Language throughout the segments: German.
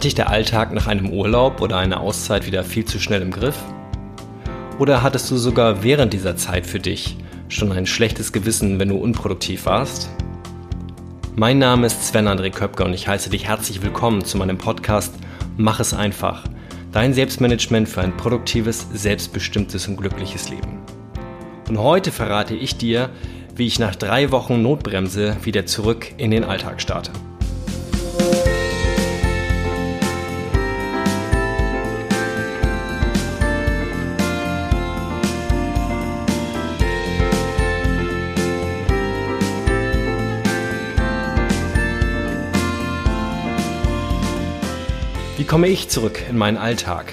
Hat dich der Alltag nach einem Urlaub oder einer Auszeit wieder viel zu schnell im Griff? Oder hattest du sogar während dieser Zeit für dich schon ein schlechtes Gewissen, wenn du unproduktiv warst? Mein Name ist Sven André Köpke und ich heiße dich herzlich willkommen zu meinem Podcast Mach es einfach. Dein Selbstmanagement für ein produktives, selbstbestimmtes und glückliches Leben. Und heute verrate ich dir, wie ich nach drei Wochen Notbremse wieder zurück in den Alltag starte. Komme ich zurück in meinen Alltag?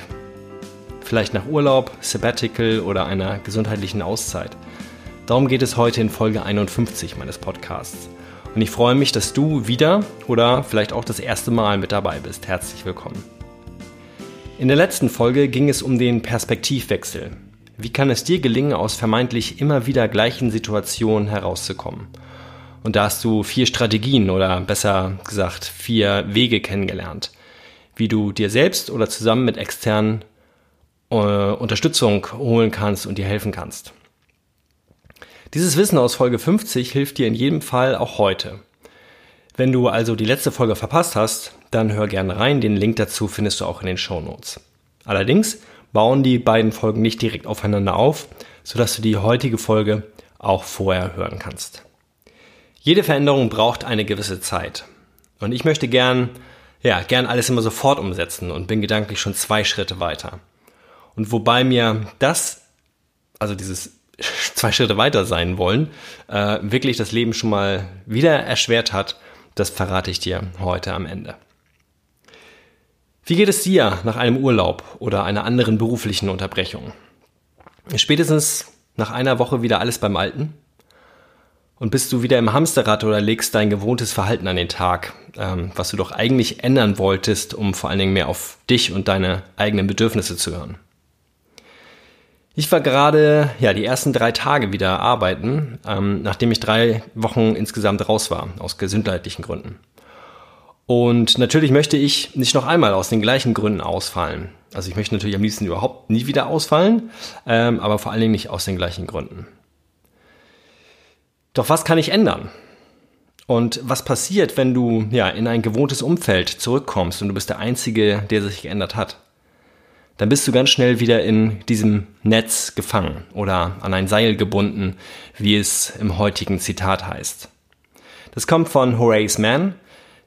Vielleicht nach Urlaub, Sabbatical oder einer gesundheitlichen Auszeit. Darum geht es heute in Folge 51 meines Podcasts. Und ich freue mich, dass du wieder oder vielleicht auch das erste Mal mit dabei bist. Herzlich willkommen. In der letzten Folge ging es um den Perspektivwechsel. Wie kann es dir gelingen, aus vermeintlich immer wieder gleichen Situationen herauszukommen? Und da hast du vier Strategien oder besser gesagt vier Wege kennengelernt wie du dir selbst oder zusammen mit externen äh, Unterstützung holen kannst und dir helfen kannst. Dieses Wissen aus Folge 50 hilft dir in jedem Fall auch heute. Wenn du also die letzte Folge verpasst hast, dann hör gerne rein. Den Link dazu findest du auch in den Show Notes. Allerdings bauen die beiden Folgen nicht direkt aufeinander auf, sodass du die heutige Folge auch vorher hören kannst. Jede Veränderung braucht eine gewisse Zeit. Und ich möchte gern ja, gern alles immer sofort umsetzen und bin gedanklich schon zwei Schritte weiter. Und wobei mir das, also dieses zwei Schritte weiter sein wollen, äh, wirklich das Leben schon mal wieder erschwert hat, das verrate ich dir heute am Ende. Wie geht es dir nach einem Urlaub oder einer anderen beruflichen Unterbrechung? Spätestens nach einer Woche wieder alles beim Alten? Und bist du wieder im Hamsterrad oder legst dein gewohntes Verhalten an den Tag, ähm, was du doch eigentlich ändern wolltest, um vor allen Dingen mehr auf dich und deine eigenen Bedürfnisse zu hören? Ich war gerade ja die ersten drei Tage wieder arbeiten, ähm, nachdem ich drei Wochen insgesamt raus war aus gesundheitlichen Gründen. Und natürlich möchte ich nicht noch einmal aus den gleichen Gründen ausfallen. Also ich möchte natürlich am liebsten überhaupt nie wieder ausfallen, ähm, aber vor allen Dingen nicht aus den gleichen Gründen. Doch was kann ich ändern? Und was passiert, wenn du ja in ein gewohntes Umfeld zurückkommst und du bist der Einzige, der sich geändert hat? Dann bist du ganz schnell wieder in diesem Netz gefangen oder an ein Seil gebunden, wie es im heutigen Zitat heißt. Das kommt von Horace Mann,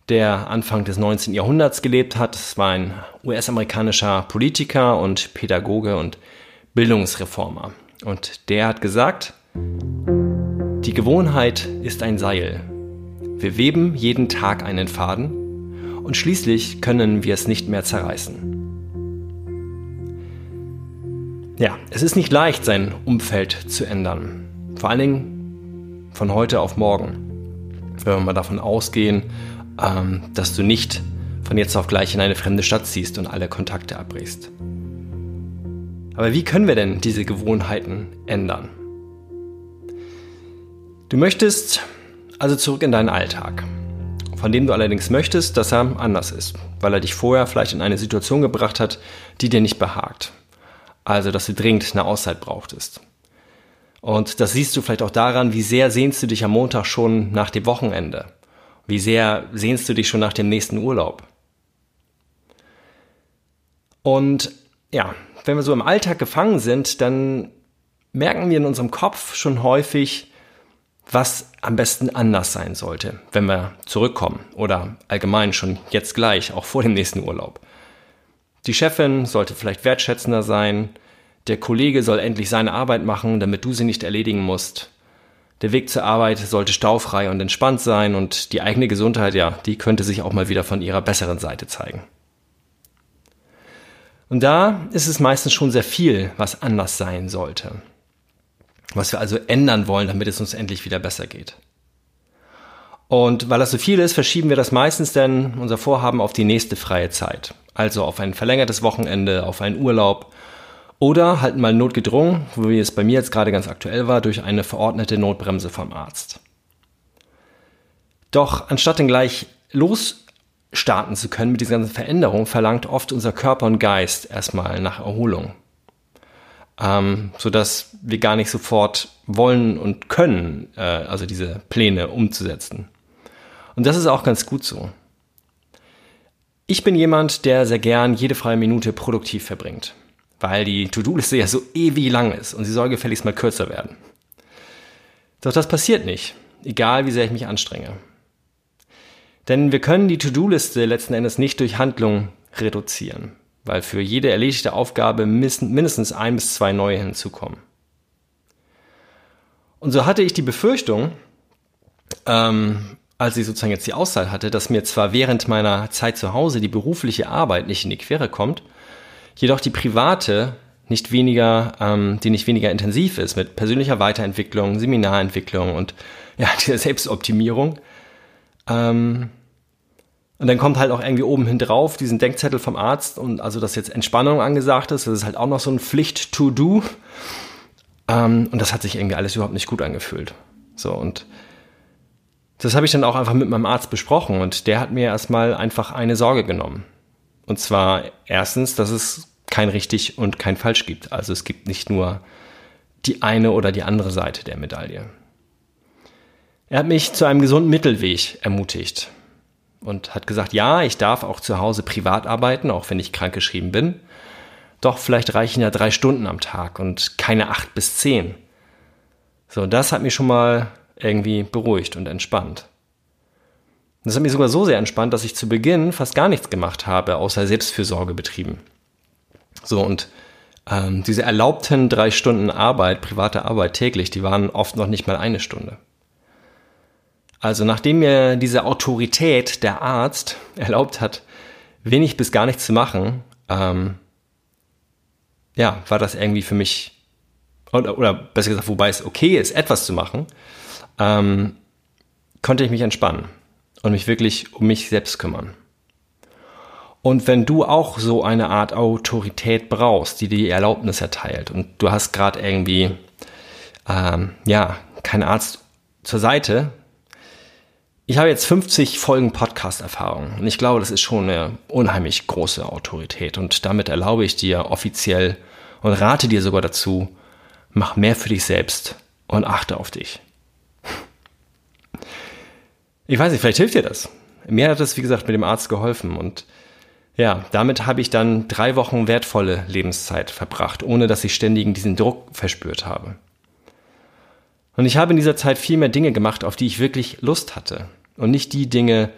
der Anfang des 19. Jahrhunderts gelebt hat. Es war ein US-amerikanischer Politiker und Pädagoge und Bildungsreformer. Und der hat gesagt, die Gewohnheit ist ein Seil. Wir weben jeden Tag einen Faden und schließlich können wir es nicht mehr zerreißen. Ja, es ist nicht leicht, sein Umfeld zu ändern. Vor allen Dingen von heute auf morgen. Wenn wir mal davon ausgehen, ähm, dass du nicht von jetzt auf gleich in eine fremde Stadt ziehst und alle Kontakte abbrichst. Aber wie können wir denn diese Gewohnheiten ändern? Du möchtest also zurück in deinen Alltag, von dem du allerdings möchtest, dass er anders ist, weil er dich vorher vielleicht in eine Situation gebracht hat, die dir nicht behagt. Also, dass du dringend eine Auszeit brauchtest. Und das siehst du vielleicht auch daran, wie sehr sehnst du dich am Montag schon nach dem Wochenende. Wie sehr sehnst du dich schon nach dem nächsten Urlaub. Und ja, wenn wir so im Alltag gefangen sind, dann merken wir in unserem Kopf schon häufig, was am besten anders sein sollte, wenn wir zurückkommen oder allgemein schon jetzt gleich, auch vor dem nächsten Urlaub. Die Chefin sollte vielleicht wertschätzender sein, der Kollege soll endlich seine Arbeit machen, damit du sie nicht erledigen musst. Der Weg zur Arbeit sollte staufrei und entspannt sein und die eigene Gesundheit, ja, die könnte sich auch mal wieder von ihrer besseren Seite zeigen. Und da ist es meistens schon sehr viel, was anders sein sollte was wir also ändern wollen, damit es uns endlich wieder besser geht. Und weil das so viel ist, verschieben wir das meistens dann unser Vorhaben auf die nächste freie Zeit. Also auf ein verlängertes Wochenende, auf einen Urlaub oder halten mal notgedrungen, wie es bei mir jetzt gerade ganz aktuell war, durch eine verordnete Notbremse vom Arzt. Doch anstatt dann gleich los starten zu können mit dieser ganzen Veränderung, verlangt oft unser Körper und Geist erstmal nach Erholung. Ähm, sodass wir gar nicht sofort wollen und können, äh, also diese Pläne umzusetzen. Und das ist auch ganz gut so. Ich bin jemand, der sehr gern jede freie Minute produktiv verbringt, weil die To-Do-Liste ja so ewig lang ist und sie soll gefälligst mal kürzer werden. Doch das passiert nicht, egal wie sehr ich mich anstrenge. Denn wir können die To-Do-Liste letzten Endes nicht durch Handlung reduzieren, weil für jede erledigte Aufgabe mindestens ein bis zwei neue hinzukommen. Und so hatte ich die Befürchtung, ähm, als ich sozusagen jetzt die Auszeit hatte, dass mir zwar während meiner Zeit zu Hause die berufliche Arbeit nicht in die Quere kommt, jedoch die private nicht weniger, ähm, die nicht weniger intensiv ist mit persönlicher Weiterentwicklung, Seminarentwicklung und ja, dieser Selbstoptimierung, ähm, und dann kommt halt auch irgendwie oben hin drauf diesen Denkzettel vom Arzt und also, dass jetzt Entspannung angesagt ist, das ist halt auch noch so ein Pflicht-to-do. Ähm, und das hat sich irgendwie alles überhaupt nicht gut angefühlt. So, und das habe ich dann auch einfach mit meinem Arzt besprochen und der hat mir erstmal einfach eine Sorge genommen. Und zwar erstens, dass es kein richtig und kein falsch gibt. Also es gibt nicht nur die eine oder die andere Seite der Medaille. Er hat mich zu einem gesunden Mittelweg ermutigt und hat gesagt, ja, ich darf auch zu Hause privat arbeiten, auch wenn ich krankgeschrieben bin. Doch vielleicht reichen ja drei Stunden am Tag und keine acht bis zehn. So, das hat mich schon mal irgendwie beruhigt und entspannt. Das hat mich sogar so sehr entspannt, dass ich zu Beginn fast gar nichts gemacht habe, außer Selbstfürsorge betrieben. So, und ähm, diese erlaubten drei Stunden Arbeit, private Arbeit täglich, die waren oft noch nicht mal eine Stunde. Also nachdem mir diese Autorität, der Arzt, erlaubt hat, wenig bis gar nichts zu machen, ähm, ja, war das irgendwie für mich, oder, oder besser gesagt, wobei es okay ist, etwas zu machen, ähm, konnte ich mich entspannen und mich wirklich um mich selbst kümmern. Und wenn du auch so eine Art Autorität brauchst, die dir Erlaubnis erteilt und du hast gerade irgendwie, ähm, ja, keinen Arzt zur Seite, ich habe jetzt 50 Folgen Podcast-Erfahrung und ich glaube, das ist schon eine unheimlich große Autorität und damit erlaube ich dir offiziell und rate dir sogar dazu, mach mehr für dich selbst und achte auf dich. Ich weiß nicht, vielleicht hilft dir das. Mir hat das, wie gesagt, mit dem Arzt geholfen und ja, damit habe ich dann drei Wochen wertvolle Lebenszeit verbracht, ohne dass ich ständigen diesen Druck verspürt habe. Und ich habe in dieser Zeit viel mehr Dinge gemacht, auf die ich wirklich Lust hatte und nicht die Dinge,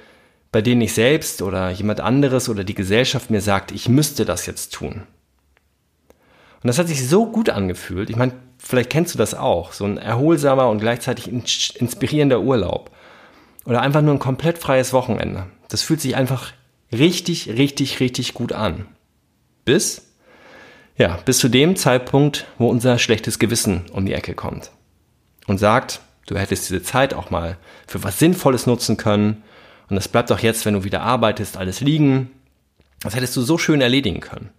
bei denen ich selbst oder jemand anderes oder die Gesellschaft mir sagt, ich müsste das jetzt tun. Und das hat sich so gut angefühlt. Ich meine, vielleicht kennst du das auch. So ein erholsamer und gleichzeitig inspirierender Urlaub. Oder einfach nur ein komplett freies Wochenende. Das fühlt sich einfach richtig, richtig, richtig gut an. Bis, ja, bis zu dem Zeitpunkt, wo unser schlechtes Gewissen um die Ecke kommt. Und sagt, Du hättest diese Zeit auch mal für was Sinnvolles nutzen können. Und es bleibt auch jetzt, wenn du wieder arbeitest, alles liegen. Das hättest du so schön erledigen können.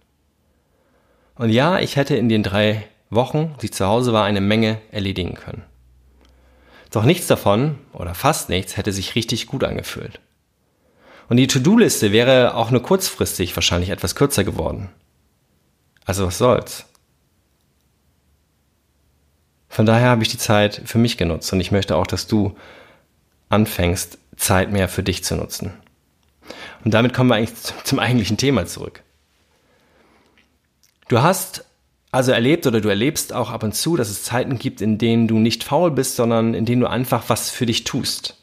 Und ja, ich hätte in den drei Wochen, die zu Hause war, eine Menge erledigen können. Doch nichts davon, oder fast nichts, hätte sich richtig gut angefühlt. Und die To-Do-Liste wäre auch nur kurzfristig wahrscheinlich etwas kürzer geworden. Also was soll's? Von daher habe ich die Zeit für mich genutzt und ich möchte auch, dass du anfängst, Zeit mehr für dich zu nutzen. Und damit kommen wir eigentlich zum eigentlichen Thema zurück. Du hast also erlebt oder du erlebst auch ab und zu, dass es Zeiten gibt, in denen du nicht faul bist, sondern in denen du einfach was für dich tust.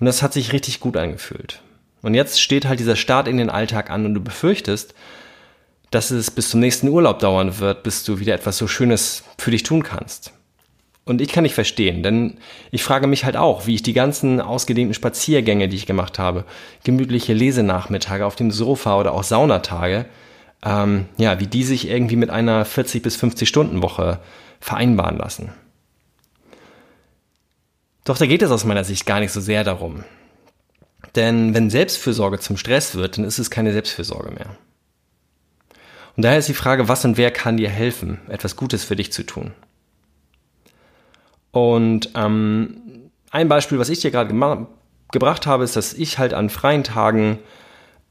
Und das hat sich richtig gut angefühlt. Und jetzt steht halt dieser Start in den Alltag an und du befürchtest, dass es bis zum nächsten Urlaub dauern wird, bis du wieder etwas so Schönes für dich tun kannst. Und ich kann nicht verstehen, denn ich frage mich halt auch, wie ich die ganzen ausgedehnten Spaziergänge, die ich gemacht habe, gemütliche Lesenachmittage auf dem Sofa oder auch Saunatage, ähm, ja, wie die sich irgendwie mit einer 40 bis 50 Stunden Woche vereinbaren lassen. Doch da geht es aus meiner Sicht gar nicht so sehr darum. Denn wenn Selbstfürsorge zum Stress wird, dann ist es keine Selbstfürsorge mehr. Und daher ist die Frage, was und wer kann dir helfen, etwas Gutes für dich zu tun? Und ähm, ein Beispiel, was ich dir gerade gebracht habe, ist, dass ich halt an freien Tagen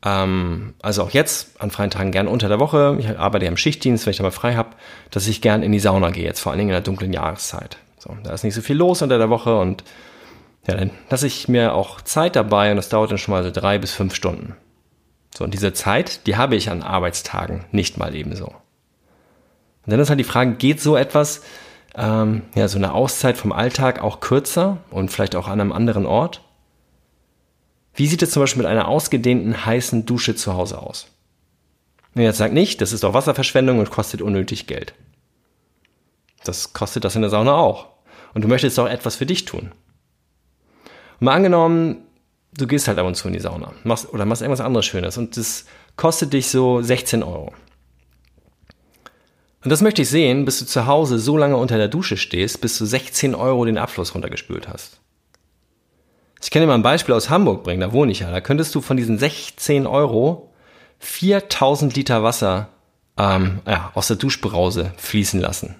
ähm, also auch jetzt an freien Tagen gern unter der Woche, ich arbeite ja im Schichtdienst, wenn ich da mal frei habe, dass ich gern in die Sauna gehe, jetzt vor allen Dingen in der dunklen Jahreszeit. So, da ist nicht so viel los unter der Woche und ja, dann lasse ich mir auch Zeit dabei und das dauert dann schon mal so drei bis fünf Stunden. So, und diese Zeit, die habe ich an Arbeitstagen nicht mal ebenso. Und dann ist halt die Frage, geht so etwas, ähm, ja, so eine Auszeit vom Alltag auch kürzer und vielleicht auch an einem anderen Ort? Wie sieht es zum Beispiel mit einer ausgedehnten heißen Dusche zu Hause aus? Und jetzt sagt nicht, das ist doch Wasserverschwendung und kostet unnötig Geld. Das kostet das in der Sauna auch. Und du möchtest doch etwas für dich tun. Und mal angenommen, du gehst halt ab und zu in die Sauna machst, oder machst irgendwas anderes Schönes und das kostet dich so 16 Euro. Und das möchte ich sehen, bis du zu Hause so lange unter der Dusche stehst, bis du 16 Euro den Abfluss runtergespült hast. Ich kann dir mal ein Beispiel aus Hamburg bringen, da wohne ich ja. Da könntest du von diesen 16 Euro 4000 Liter Wasser ähm, ja, aus der Duschbrause fließen lassen.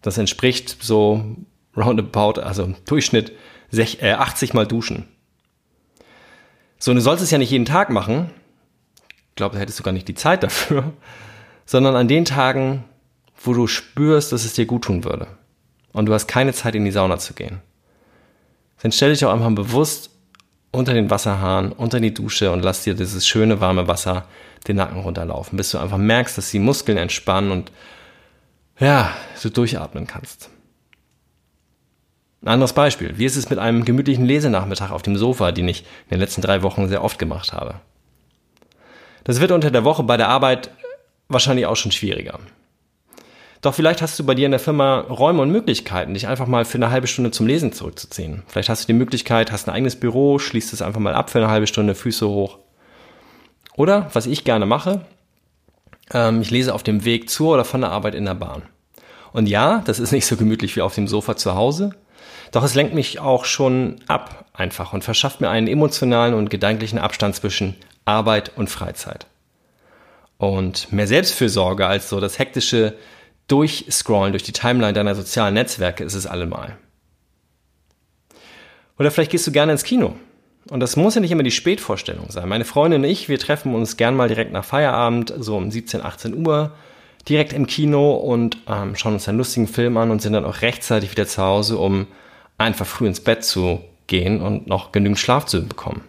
Das entspricht so roundabout, also Durchschnitt 80 äh, mal duschen. So, du sollst es ja nicht jeden Tag machen. Ich glaube, da hättest du gar nicht die Zeit dafür. Sondern an den Tagen, wo du spürst, dass es dir gut tun würde. Und du hast keine Zeit, in die Sauna zu gehen. Dann stell dich auch einfach bewusst unter den Wasserhahn, unter die Dusche und lass dir dieses schöne warme Wasser den Nacken runterlaufen, bis du einfach merkst, dass die Muskeln entspannen und ja, du durchatmen kannst. Ein anderes Beispiel. Wie ist es mit einem gemütlichen Lesenachmittag auf dem Sofa, den ich in den letzten drei Wochen sehr oft gemacht habe? Das wird unter der Woche bei der Arbeit wahrscheinlich auch schon schwieriger. Doch vielleicht hast du bei dir in der Firma Räume und Möglichkeiten, dich einfach mal für eine halbe Stunde zum Lesen zurückzuziehen. Vielleicht hast du die Möglichkeit, hast ein eigenes Büro, schließt es einfach mal ab für eine halbe Stunde, Füße hoch. Oder, was ich gerne mache, ähm, ich lese auf dem Weg zur oder von der Arbeit in der Bahn. Und ja, das ist nicht so gemütlich wie auf dem Sofa zu Hause, doch es lenkt mich auch schon ab einfach und verschafft mir einen emotionalen und gedanklichen Abstand zwischen Arbeit und Freizeit. Und mehr Selbstfürsorge als so das hektische Durchscrollen durch die Timeline deiner sozialen Netzwerke ist es allemal. Oder vielleicht gehst du gerne ins Kino. Und das muss ja nicht immer die Spätvorstellung sein. Meine Freundin und ich, wir treffen uns gern mal direkt nach Feierabend, so um 17, 18 Uhr, direkt im Kino und ähm, schauen uns einen lustigen Film an und sind dann auch rechtzeitig wieder zu Hause, um einfach früh ins Bett zu gehen und noch genügend Schlaf zu bekommen.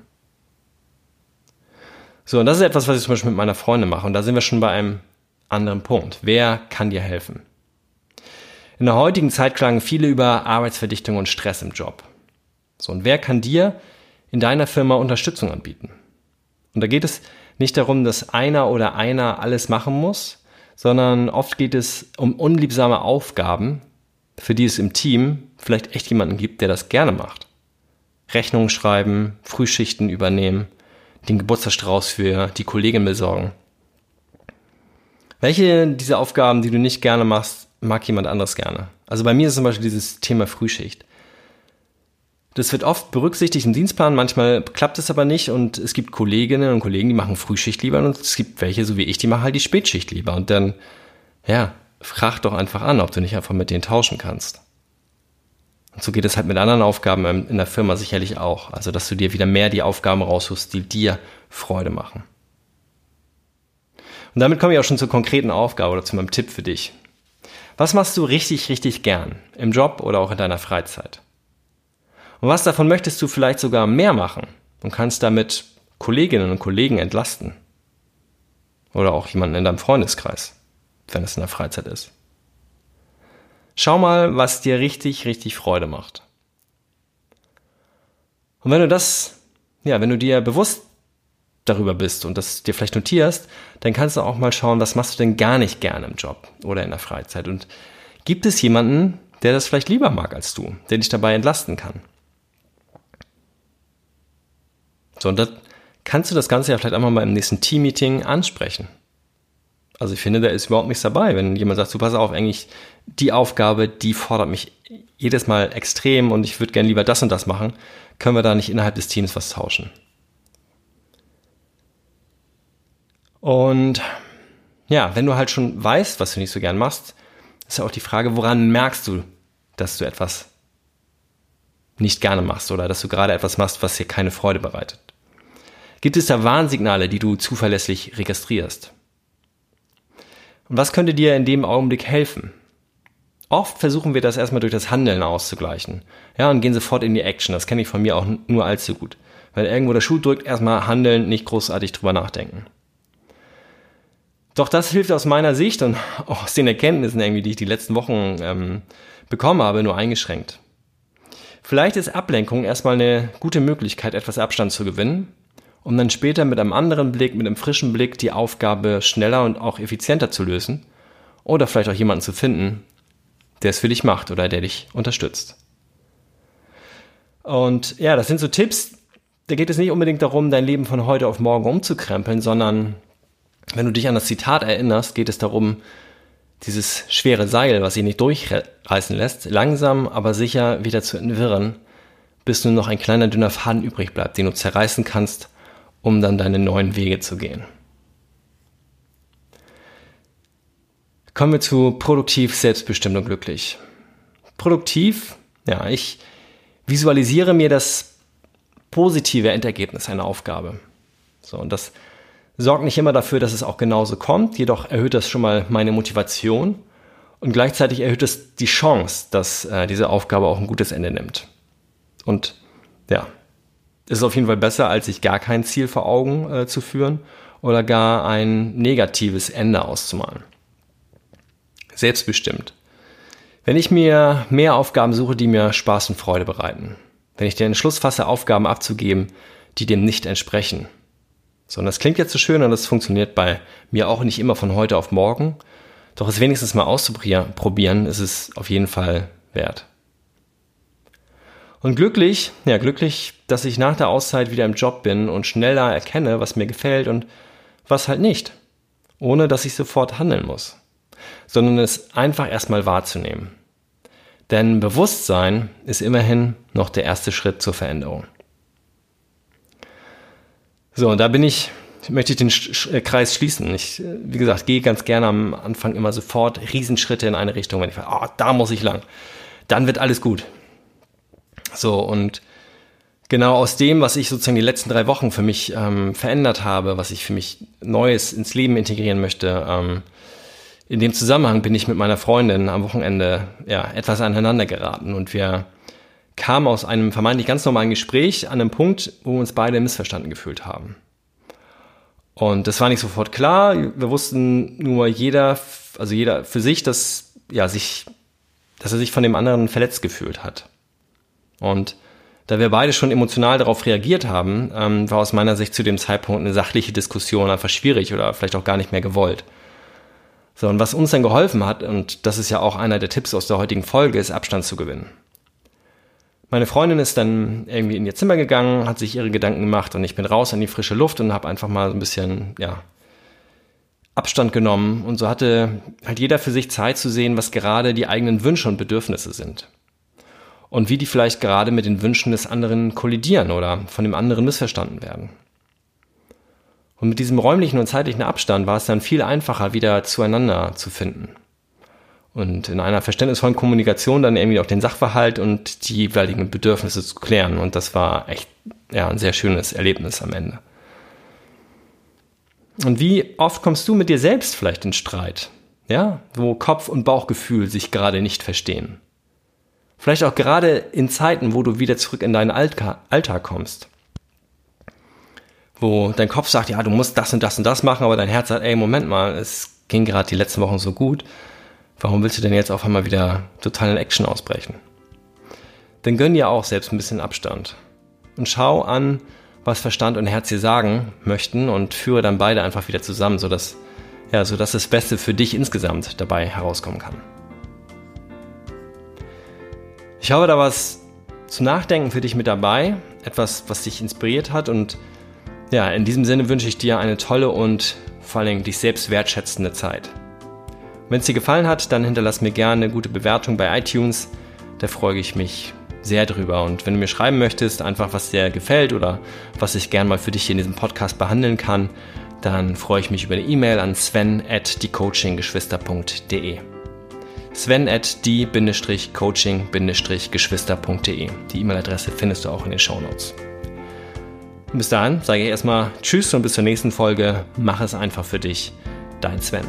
So, und das ist etwas, was ich zum Beispiel mit meiner Freundin mache. Und da sind wir schon bei einem anderen Punkt. Wer kann dir helfen? In der heutigen Zeit klagen viele über Arbeitsverdichtung und Stress im Job. So, und wer kann dir in deiner Firma Unterstützung anbieten? Und da geht es nicht darum, dass einer oder einer alles machen muss, sondern oft geht es um unliebsame Aufgaben, für die es im Team vielleicht echt jemanden gibt, der das gerne macht. Rechnungen schreiben, Frühschichten übernehmen, den Geburtstagsstrauß für die Kollegin besorgen. Welche dieser Aufgaben, die du nicht gerne machst, mag jemand anderes gerne? Also bei mir ist zum Beispiel dieses Thema Frühschicht. Das wird oft berücksichtigt im Dienstplan, manchmal klappt es aber nicht und es gibt Kolleginnen und Kollegen, die machen Frühschicht lieber und es gibt welche, so wie ich, die machen halt die Spätschicht lieber und dann, ja, frag doch einfach an, ob du nicht einfach mit denen tauschen kannst. Und so geht es halt mit anderen Aufgaben in der Firma sicherlich auch. Also, dass du dir wieder mehr die Aufgaben raussuchst, die dir Freude machen. Und damit komme ich auch schon zur konkreten Aufgabe oder zu meinem Tipp für dich. Was machst du richtig, richtig gern? Im Job oder auch in deiner Freizeit? Und was davon möchtest du vielleicht sogar mehr machen und kannst damit Kolleginnen und Kollegen entlasten? Oder auch jemanden in deinem Freundeskreis, wenn es in der Freizeit ist. Schau mal, was dir richtig, richtig Freude macht. Und wenn du das, ja, wenn du dir bewusst darüber bist und das dir vielleicht notierst, dann kannst du auch mal schauen, was machst du denn gar nicht gerne im Job oder in der Freizeit. Und gibt es jemanden, der das vielleicht lieber mag als du, der dich dabei entlasten kann? So, und dann kannst du das Ganze ja vielleicht einmal mal im nächsten Team-Meeting ansprechen. Also ich finde, da ist überhaupt nichts dabei, wenn jemand sagt, du pass auf, eigentlich die Aufgabe, die fordert mich jedes Mal extrem und ich würde gerne lieber das und das machen, können wir da nicht innerhalb des Teams was tauschen. Und ja, wenn du halt schon weißt, was du nicht so gern machst, ist ja auch die Frage, woran merkst du, dass du etwas nicht gerne machst oder dass du gerade etwas machst, was dir keine Freude bereitet. Gibt es da Warnsignale, die du zuverlässig registrierst? Und was könnte dir in dem Augenblick helfen? Oft versuchen wir das erstmal durch das Handeln auszugleichen. Ja, und gehen sofort in die Action. Das kenne ich von mir auch nur allzu gut. Wenn irgendwo der Schuh drückt, erstmal handeln, nicht großartig drüber nachdenken. Doch das hilft aus meiner Sicht und auch aus den Erkenntnissen irgendwie, die ich die letzten Wochen ähm, bekommen habe, nur eingeschränkt. Vielleicht ist Ablenkung erstmal eine gute Möglichkeit, etwas Abstand zu gewinnen, um dann später mit einem anderen Blick, mit einem frischen Blick die Aufgabe schneller und auch effizienter zu lösen oder vielleicht auch jemanden zu finden, der es für dich macht oder der dich unterstützt. Und ja, das sind so Tipps, da geht es nicht unbedingt darum, dein Leben von heute auf morgen umzukrempeln, sondern wenn du dich an das Zitat erinnerst, geht es darum, dieses schwere Seil, was sich nicht durchreißen lässt, langsam aber sicher wieder zu entwirren, bis nur noch ein kleiner dünner Faden übrig bleibt, den du zerreißen kannst, um dann deine neuen Wege zu gehen. Kommen wir zu produktiv, selbstbestimmt und glücklich. Produktiv, ja, ich visualisiere mir das positive Endergebnis einer Aufgabe. So, und das sorgt nicht immer dafür, dass es auch genauso kommt, jedoch erhöht das schon mal meine Motivation und gleichzeitig erhöht es die Chance, dass äh, diese Aufgabe auch ein gutes Ende nimmt. Und ja, ist auf jeden Fall besser, als sich gar kein Ziel vor Augen äh, zu führen oder gar ein negatives Ende auszumalen. Selbstbestimmt. Wenn ich mir mehr Aufgaben suche, die mir Spaß und Freude bereiten, wenn ich den Entschluss fasse, Aufgaben abzugeben, die dem nicht entsprechen. So, und das klingt jetzt so schön und das funktioniert bei mir auch nicht immer von heute auf morgen. Doch es wenigstens mal auszuprobieren, ist es auf jeden Fall wert. Und glücklich, ja, glücklich, dass ich nach der Auszeit wieder im Job bin und schneller erkenne, was mir gefällt und was halt nicht. Ohne dass ich sofort handeln muss. Sondern es einfach erstmal wahrzunehmen. Denn Bewusstsein ist immerhin noch der erste Schritt zur Veränderung. So, und da bin ich, möchte ich den äh, Kreis schließen. Ich, äh, wie gesagt, gehe ganz gerne am Anfang immer sofort Riesenschritte in eine Richtung, wenn ich sage, oh, da muss ich lang. Dann wird alles gut. So, und genau aus dem, was ich sozusagen die letzten drei Wochen für mich ähm, verändert habe, was ich für mich Neues ins Leben integrieren möchte, ähm, in dem Zusammenhang bin ich mit meiner Freundin am Wochenende ja, etwas aneinander geraten und wir kamen aus einem vermeintlich ganz normalen Gespräch an einem Punkt, wo wir uns beide missverstanden gefühlt haben. Und das war nicht sofort klar. Wir wussten nur jeder, also jeder für sich, dass, ja, sich, dass er sich von dem anderen verletzt gefühlt hat. Und da wir beide schon emotional darauf reagiert haben, ähm, war aus meiner Sicht zu dem Zeitpunkt eine sachliche Diskussion einfach schwierig oder vielleicht auch gar nicht mehr gewollt. So, und was uns dann geholfen hat, und das ist ja auch einer der Tipps aus der heutigen Folge, ist Abstand zu gewinnen. Meine Freundin ist dann irgendwie in ihr Zimmer gegangen, hat sich ihre Gedanken gemacht und ich bin raus in die frische Luft und habe einfach mal so ein bisschen, ja, Abstand genommen und so hatte halt jeder für sich Zeit zu sehen, was gerade die eigenen Wünsche und Bedürfnisse sind. Und wie die vielleicht gerade mit den Wünschen des anderen kollidieren oder von dem anderen missverstanden werden. Und mit diesem räumlichen und zeitlichen Abstand war es dann viel einfacher, wieder zueinander zu finden. Und in einer verständnisvollen Kommunikation dann irgendwie auch den Sachverhalt und die jeweiligen Bedürfnisse zu klären. Und das war echt ja, ein sehr schönes Erlebnis am Ende. Und wie oft kommst du mit dir selbst vielleicht in Streit? Ja, wo Kopf und Bauchgefühl sich gerade nicht verstehen. Vielleicht auch gerade in Zeiten, wo du wieder zurück in deinen Alltag kommst wo dein Kopf sagt, ja, du musst das und das und das machen, aber dein Herz sagt, ey, Moment mal, es ging gerade die letzten Wochen so gut. Warum willst du denn jetzt auf einmal wieder total in Action ausbrechen? Dann gönn dir auch selbst ein bisschen Abstand. Und schau an, was Verstand und Herz dir sagen möchten und führe dann beide einfach wieder zusammen, sodass, ja, sodass das Beste für dich insgesamt dabei herauskommen kann. Ich habe da was zu nachdenken für dich mit dabei, etwas, was dich inspiriert hat und ja, in diesem Sinne wünsche ich dir eine tolle und vor allem dich selbst wertschätzende Zeit. Wenn es dir gefallen hat, dann hinterlass mir gerne eine gute Bewertung bei iTunes. Da freue ich mich sehr drüber. Und wenn du mir schreiben möchtest, einfach was dir gefällt oder was ich gerne mal für dich hier in diesem Podcast behandeln kann, dann freue ich mich über eine E-Mail an sven at diecoachinggeschwister.de. Sven at die-coaching-geschwister.de. Die E-Mail-Adresse findest du auch in den Show Notes. Und bis dahin sage ich erstmal Tschüss und bis zur nächsten Folge. Mach es einfach für dich. Dein Sven.